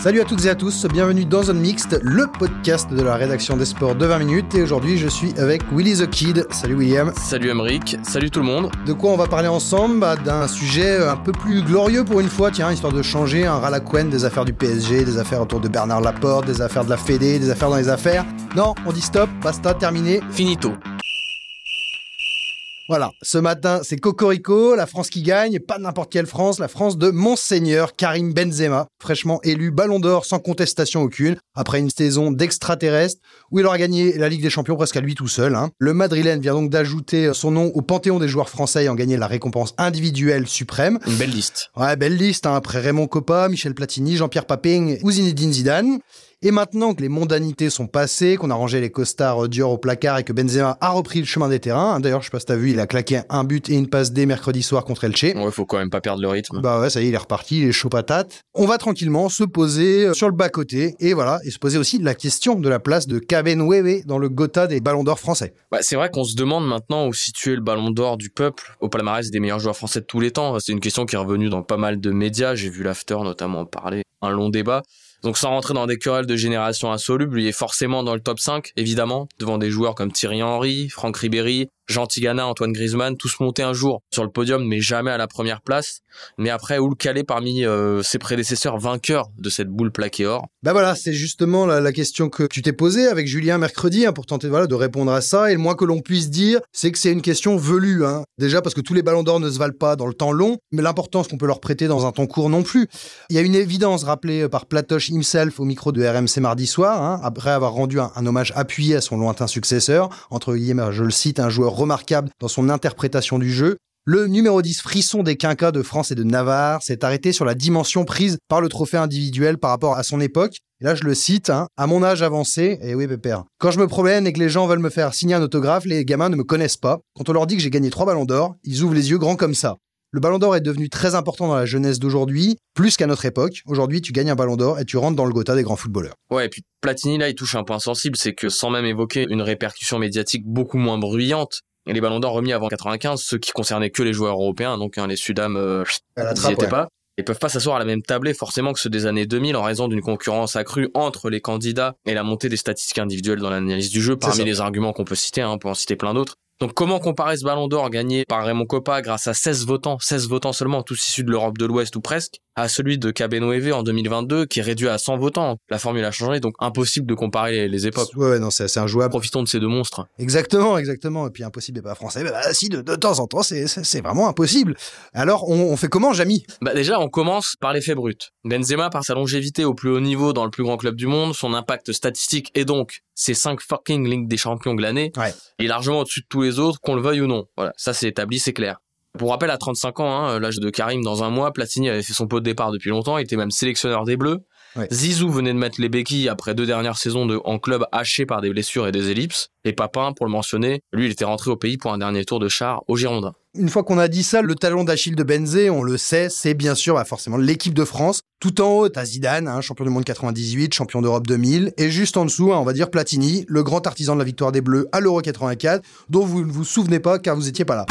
Salut à toutes et à tous, bienvenue dans Zone Mixte, le podcast de la rédaction des sports de 20 minutes. Et aujourd'hui, je suis avec Willy the Kid. Salut William. Salut Emric, salut tout le monde. De quoi on va parler ensemble? Bah, D'un sujet un peu plus glorieux pour une fois, tiens, histoire de changer un ralacouen des affaires du PSG, des affaires autour de Bernard Laporte, des affaires de la Fédé, des affaires dans les affaires. Non, on dit stop, basta, terminé. Finito. Voilà, ce matin, c'est Cocorico, la France qui gagne, pas n'importe quelle France, la France de Monseigneur Karim Benzema, fraîchement élu Ballon d'Or sans contestation aucune, après une saison d'extraterrestre, où il aura gagné la Ligue des Champions presque à lui tout seul. Hein. Le Madrilène vient donc d'ajouter son nom au panthéon des joueurs français ayant gagné la récompense individuelle suprême. Une belle liste. Ouais, belle liste, hein, après Raymond Coppa, Michel Platini, Jean-Pierre Papin ou Zinedine Zidane. Et maintenant que les mondanités sont passées, qu'on a rangé les costards Dior au placard et que Benzema a repris le chemin des terrains, hein, d'ailleurs, je sais pas si t'as vu, il a claqué un but et une passe dès mercredi soir contre Elche. Ouais, faut quand même pas perdre le rythme. Bah ouais, ça y est, il est reparti, il est chaud patate. On va tranquillement se poser sur le bas-côté et voilà, et se poser aussi la question de la place de Kabenwewe dans le Gotha des ballons d'or français. Bah, c'est vrai qu'on se demande maintenant où situer le ballon d'or du peuple au palmarès des meilleurs joueurs français de tous les temps. C'est une question qui est revenue dans pas mal de médias. J'ai vu l'after notamment parler. Un long débat. Donc sans rentrer dans des querelles de génération insoluble, il est forcément dans le top 5, évidemment, devant des joueurs comme Thierry Henry, Franck Ribéry, Jean Tigana, Antoine Griezmann, tous montés un jour sur le podium, mais jamais à la première place. Mais après, où le caler parmi euh, ses prédécesseurs vainqueurs de cette boule plaquée or Bah voilà, c'est justement la, question que tu t'es posée avec Julien mercredi hein, pour tenter de répondre à ça. Et le moins que l'on puisse dire, c'est que c'est une question velue. Hein. Déjà parce que tous les ballons d'or ne se valent pas dans le temps long, mais l'importance qu'on peut leur prêter dans un temps court non plus. Il y a une évidence rappelée par Platoche himself au micro de RMC mardi soir, hein, après avoir rendu un, un, hommage appuyé à son lointain successeur, entre guillemets, je le cite, un joueur remarquable dans son interprétation du jeu. Le numéro 10 frisson des quinquas de France et de Navarre s'est arrêté sur la dimension prise par le trophée individuel par rapport à son époque. Et là, je le cite, hein, à mon âge avancé, et oui, pépère, quand je me promène et que les gens veulent me faire signer un autographe, les gamins ne me connaissent pas. Quand on leur dit que j'ai gagné trois ballons d'or, ils ouvrent les yeux grands comme ça. Le ballon d'or est devenu très important dans la jeunesse d'aujourd'hui, plus qu'à notre époque. Aujourd'hui, tu gagnes un ballon d'or et tu rentres dans le Gotha des grands footballeurs. Ouais, et puis Platini, là, il touche un point sensible, c'est que sans même évoquer une répercussion médiatique beaucoup moins bruyante, et les ballons d'or remis avant 95, ceux qui concernaient que les joueurs européens, donc hein, les Sudam, euh, n'y étaient ouais. pas. Ils peuvent pas s'asseoir à la même tablée forcément que ceux des années 2000 en raison d'une concurrence accrue entre les candidats et la montée des statistiques individuelles dans l'analyse du jeu, parmi les arguments qu'on peut citer, hein, on peut en citer plein d'autres. Donc comment comparer ce ballon d'or gagné par Raymond Coppa grâce à 16 votants, 16 votants seulement, tous issus de l'Europe de l'Ouest ou presque, à celui de Cabenweve en 2022 qui est réduit à 100 votants. La formule a changé, donc impossible de comparer les, les époques. Ouais, ouais non, c'est injouable. Profitons de ces deux monstres. Exactement, exactement. Et puis impossible et pas français. Bah, si, de, de, temps en temps, c'est vraiment impossible. Alors, on, on fait comment, Jamy? Bah déjà, on commence par l'effet brut. Benzema, par sa longévité au plus haut niveau dans le plus grand club du monde, son impact statistique et donc ses 5 fucking Ligue des Champions glanés, ouais. est largement au-dessus de tous les autres, qu'on le veuille ou non. Voilà, ça c'est établi, c'est clair. Pour rappel, à 35 ans, hein, l'âge de Karim, dans un mois, Platini avait fait son pot de départ depuis longtemps, il était même sélectionneur des Bleus. Ouais. Zizou venait de mettre les béquilles après deux dernières saisons de, en club haché par des blessures et des ellipses. Et Papin, pour le mentionner, lui, il était rentré au pays pour un dernier tour de char au Girondin. Une fois qu'on a dit ça, le talon d'Achille de Benzé, on le sait, c'est bien sûr bah forcément l'équipe de France. Tout en haut, t'as Zidane, hein, champion du monde 98, champion d'Europe 2000, et juste en dessous, hein, on va dire Platini, le grand artisan de la victoire des Bleus à l'Euro 84, dont vous ne vous souvenez pas car vous étiez pas là.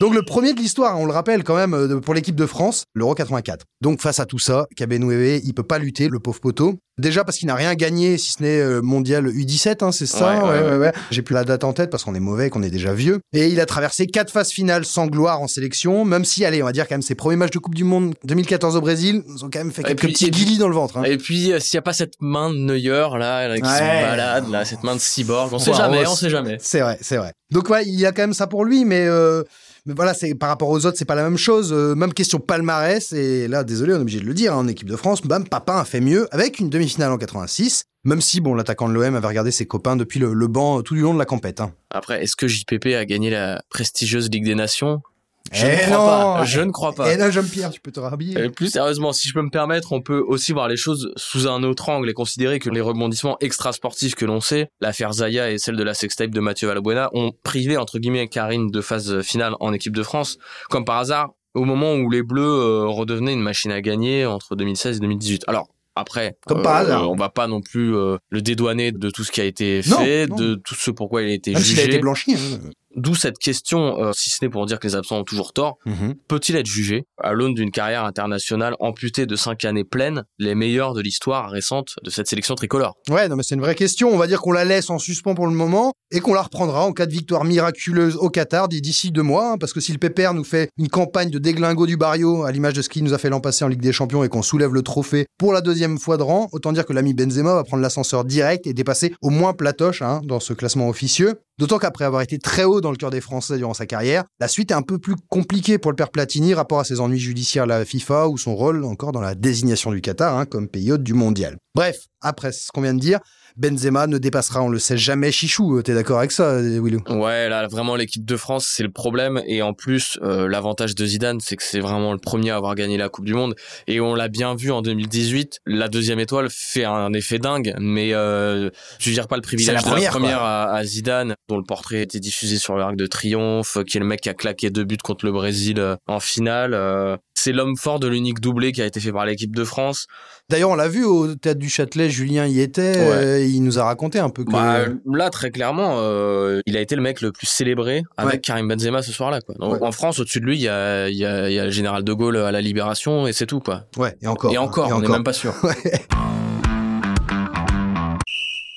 Donc le premier de l'histoire, on le rappelle quand même, pour l'équipe de France, l'Euro 84. Donc face à tout ça, Kabenwewe, il peut pas lutter, le pauvre poteau. Déjà parce qu'il n'a rien gagné, si ce n'est euh, mondial U17, hein, c'est ça? Ouais, ouais, ouais. J'ai plus la date en tête parce qu'on est mauvais, qu'on est déjà vieux. Et il a traversé quatre phases finales sans gloire en sélection, même si, allez, on va dire quand même ses premiers matchs de Coupe du Monde 2014 au Brésil, ils ont quand même fait quelques puis, petits guilis dans le ventre. Hein. Et puis, euh, s'il n'y a pas cette main de Neuer, là, là qui balade, là, cette main de cyborg, on sait Ouais, jamais, on sait jamais. C'est vrai, c'est vrai. Donc ouais, il y a quand même ça pour lui, mais... Euh, Mais voilà, c'est par rapport aux autres, c'est pas la même chose. Euh, même question palmarès. Et là, désolé, on est obligé de le dire, hein, en équipe de France, bam, Papin a fait mieux avec une demi-finale en 86. Même si, bon, l'attaquant de l'OM avait regardé ses copains depuis le, banc tout du long de la compète. Hein. Après, est-ce que JPP a gagné la prestigieuse Ligue des Nations? Je ne eh crois pas. Je ne crois pas. Et eh là, Jean-Pierre, tu peux te rhabiller. plus sérieusement, si je peux me permettre, on peut aussi voir les choses sous un autre angle et considérer que les rebondissements extra-sportifs que l'on sait, l'affaire Zaya et celle de la sextape de Mathieu Valbuena, ont privé, entre guillemets, Karine de phase finale en équipe de France. Comme par hasard, au moment où les Bleus euh, redevenaient une machine à gagner entre 2016 et 2018. Alors, après, Comme euh, on va pas non plus euh, le dédouaner de tout ce qui a été fait, de tout ce pourquoi il a été jugé. Il a été blanchi. Hein. D'où cette question, euh, si ce n'est pour dire que les absents ont toujours tort, mhm. peut-il être jugé à l'aune d'une carrière internationale amputée de cinq années pleines, les meilleurs de l'histoire récente de cette sélection tricolore? Ouais, non mais c'est une vraie question. On va dire qu'on la laisse en suspens pour le moment et qu'on la reprendra en cas de victoire miraculeuse au Qatar d'ici deux mois, hein, parce que si le PPR nous fait une campagne de déglingo du Barrio à l'image de ce qu'il nous a fait l'an passé en Ligue des Champions et qu'on soulève le trophée pour la deuxième fois de rang, autant dire que l'ami Benzema va prendre l'ascenseur direct et dépasser au moins Platoche hein, dans ce classement officieux. D'autant qu'après avoir été très haut dans le cœur des Français durant sa carrière, la suite est un peu plus compliquée pour le père Platini rapport à ses ennuis judiciaires à la FIFA ou son rôle encore dans la désignation du Qatar hein, comme pays hôte du mondial. Bref, après ce qu'on vient de dire, Benzema ne dépassera, on le sait jamais, Chichou. T'es d'accord avec ça, Willou Ouais, là, vraiment, l'équipe de France, c'est le problème. Et en plus, euh, l'avantage de Zidane, c'est que c'est vraiment le premier à avoir gagné la Coupe du Monde. Et on l'a bien vu en 2018. La deuxième étoile fait un effet dingue, mais euh, je gère pas le privilège la première, de la première à, Zidane, dont le portrait était diffusé sur l'Arc de Triomphe, qui est le mec qui a claqué deux buts contre le Brésil euh, en finale. Euh, c'est l'homme fort de l'unique doublé qui a été fait par l'équipe de France. D'ailleurs, on l'a vu au Théâtre du Châtelet, Julien y était, euh, il nous a raconté un peu que... Bah, là, très clairement, euh, il a été le mec le plus célébré avec Karim Benzema ce soir-là. En France, au-dessus de lui, il y a, y, a, y a, le général de Gaulle à la Libération et c'est tout. quoi. Ouais, et encore. Et encore, on n'est même pas sûr.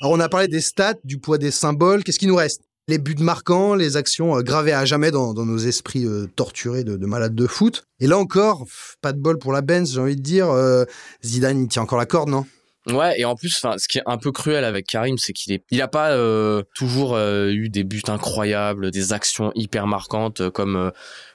Alors on a parlé des stats, du poids des symboles. Qu'est-ce qui nous reste? Les buts marquants, les actions euh, gravées à jamais dans, nos esprits euh, torturés de, malades de foot. Et là encore, pas de bol pour la Benz, j'ai envie de dire. Euh, Zidane, il tient encore la corde, non? Ouais, et en plus, ce qui est un peu cruel avec Karim, c'est qu'il est, il a pas toujours eu des buts incroyables, des actions hyper marquantes comme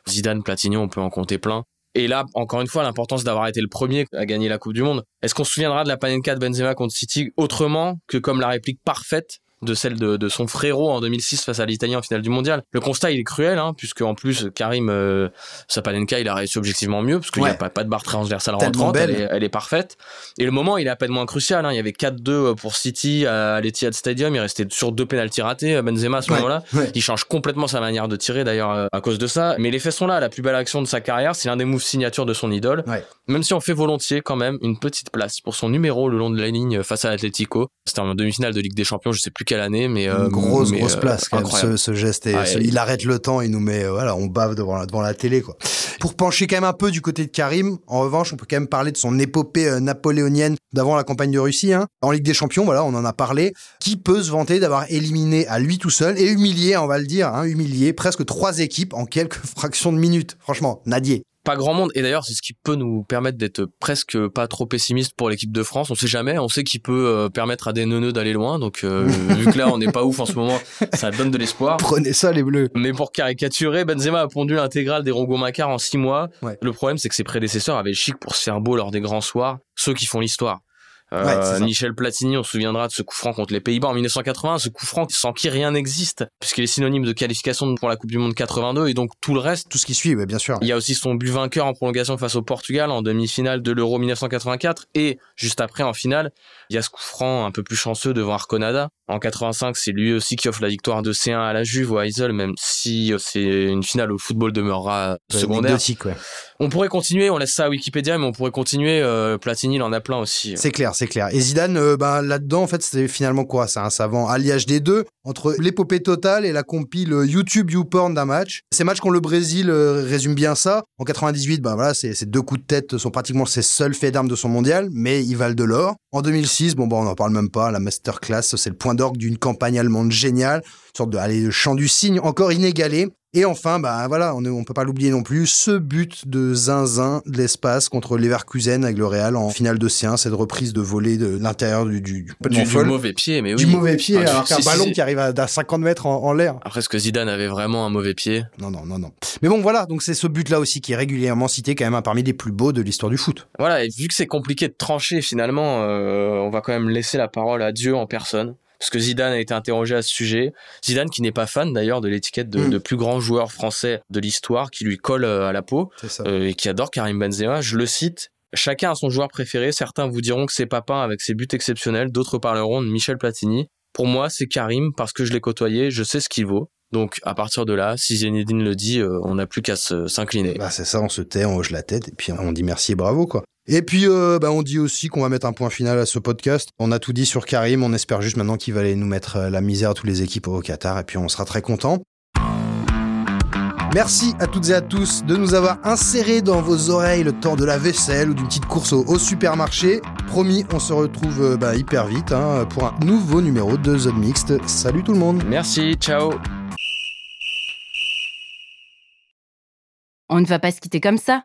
Zidane, Platini, on peut en compter plein. Et là, encore une fois, l'importance d'avoir été le premier à gagner la Coupe du Monde. Est-ce qu'on se souviendra de la Panenka de Benzema contre City autrement que comme la réplique parfaite? De celle de, son frérot en 2006 face à l'Italien en finale du mondial. Le constat, il est cruel, hein, puisque en plus, Karim euh, Sapanenka, il a réussi objectivement mieux, parce qu'il n'y a pas, pas, de barre transversale rentrante, elle est, elle est, parfaite. Et le moment, il est à peine moins crucial. Hein. Il y avait 4-2 pour City à l'Etihad Stadium, il restait sur deux pénalties ratés, Benzema à ce moment-là. Il change complètement sa manière de tirer, d'ailleurs, euh, à cause de ça. Mais les faits sont là, la plus belle action de sa carrière, c'est l'un des moves signatures de son idole. Même si on fait volontiers quand même une petite place pour son numéro le long de la ligne face à l'Atlético. C'était en demi-finale de Ligue des Champions, je sais plus quelle année, mais euh, grosse grosse euh, place quand même, ce, geste. Et il arrête le temps, il nous met, euh, voilà, on bave devant la, devant la télé quoi. Pour pencher quand même un peu du côté de Karim, en revanche, on peut quand même parler de son épopée napoléonienne d'avant la campagne de Russie. Hein. En Ligue des Champions, voilà, on en a parlé. Qui peut se vanter d'avoir éliminé à lui tout seul et humilié, on va le dire, hein, humilié presque trois équipes en quelques fractions de minutes. Franchement, Nadier pas grand monde. Et d'ailleurs, c'est ce qui peut nous permettre d'être presque pas trop pessimiste pour l'équipe de France. On sait jamais. On sait qu'il peut euh, permettre à des neuneux d'aller loin. Donc, euh, vu que là, on n'est pas ouf en ce moment, ça donne de l'espoir. Prenez ça, les bleus. Mais pour caricaturer, Benzema a pondu l'intégrale des Rongo-Macar en six mois. Le problème, c'est que ses prédécesseurs avaient le chic pour se faire beau lors des grands soirs. Ceux qui font l'histoire. Euh, Michel Platini, on se souviendra de ce coup franc contre les Pays-Bas en 1980, ce coup franc sans qui rien n'existe, puisqu'il est synonyme de qualification pour la Coupe du Monde 82 et donc tout le reste. Tout ce qui suit, bien sûr. Il y a aussi son but vainqueur en prolongation face au Portugal en demi-finale de l'Euro 1984 et juste après en finale, il y a ce coup franc un peu plus chanceux devant Arconada. En 85, c'est lui aussi qui offre la victoire de C1 à la Juve ou à Isol, même si c'est une finale où le football demeurera secondaire. On pourrait continuer, on laisse ça à Wikipédia, mais on pourrait continuer. Euh, Platini, il en a plein aussi. C'est clair, c'est clair. Et Zidane, euh, ben, là-dedans, en fait, c'était finalement quoi? C'est un savant alliage des deux, entre l'épopée totale et la compile YouTube YouPorn d'un match. Ces matchs contre le Brésil résument bien ça. En 98, ben voilà, ces, deux coups de tête sont pratiquement ses seuls faits d'armes de son mondial, mais ils valent de l'or. En 2006, bon, bon, on n'en parle même pas, la masterclass, c'est le point d'orgue d'une campagne allemande géniale, sorte de allez, chant du cygne encore inégalé. Et enfin, bah voilà, on ne peut pas l'oublier non plus, ce but de zinzin de l'espace contre Leverkusen avec le Real en finale de C1, cette reprise de volée de l'intérieur du, du, du, mauvais pied, mais oui. Du mauvais pied, alors qu'un ballon qui arrive à, 50 mètres en, l'air. Après, est-ce que Zidane avait vraiment un mauvais pied? Non, non, non, non. Mais bon, voilà, donc c'est ce but-là aussi qui est régulièrement cité quand même parmi les plus beaux de l'histoire du foot. Voilà, et vu que c'est compliqué de trancher finalement, euh, on va quand même laisser la parole à Dieu en personne. Parce que Zidane a été interrogé à ce sujet. Zidane qui n'est pas fan d'ailleurs de l'étiquette de, mm. plus grand joueur français de l'histoire, qui lui colle euh, à la peau, euh, et qui adore Karim Benzema. Je le cite, Chacun a son joueur préféré. Certains vous diront que c'est Papin avec ses buts exceptionnels. D'autres parleront de Michel Platini. Pour moi, c'est Karim parce que je l'ai côtoyé. Je sais ce qu'il vaut. Donc à partir de là, si Zinedine le dit, euh, on n'a plus qu'à s'incliner. Bah c'est ça, on se tait, on hoche la tête et puis on dit merci et bravo quoi. Et puis euh, bah, on dit aussi qu'on va mettre un point final à ce podcast. On a tout dit sur Karim, on espère juste maintenant qu'il va aller nous mettre euh, la misère à toutes les équipes au Qatar et puis on sera très content. Merci à toutes et à tous de nous avoir insérés dans vos oreilles le temps de la vaisselle ou d'une petite course au, supermarché. Promis, on se retrouve bah, hyper vite hein, pour un nouveau numéro de Zone Mixte. Salut tout le monde. Merci, ciao. On ne va pas se quitter comme ça.